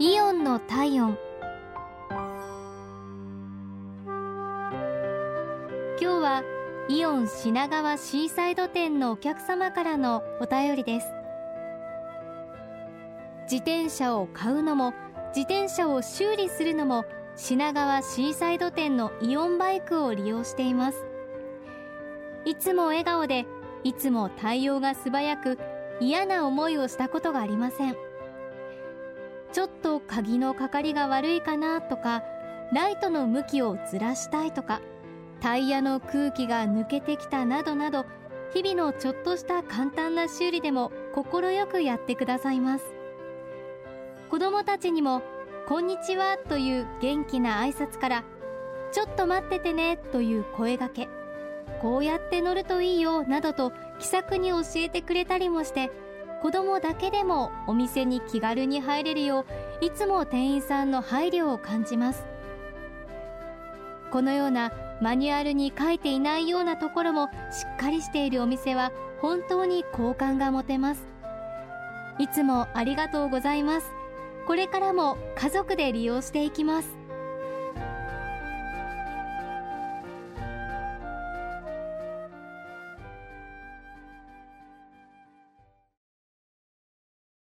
イオンの体温。今日はイオン品川シーサイド店のお客様からのお便りです。自転車を買うのも自転車を修理するのも品川シーサイド店のイオンバイクを利用しています。いつも笑顔でいつも対応が素早く嫌な思いをしたことがありません。ちょっと鍵のかかりが悪いかなとかライトの向きをずらしたいとかタイヤの空気が抜けてきたなどなど日々のちょっとした簡単な修理でも快くやってくださいます。子供たちにも「こんにちは」という元気な挨拶から「ちょっと待っててね」という声がけこうやって乗るといいよなどと気さくに教えてくれたりもして子供だけでもお店に気軽に入れるよういつも店員さんの配慮を感じます。このようなマニュアルに書いていないようなところもしっかりしているお店は本当に好感が持てます。いつもありがとうございます。これからも家族で利用していきます。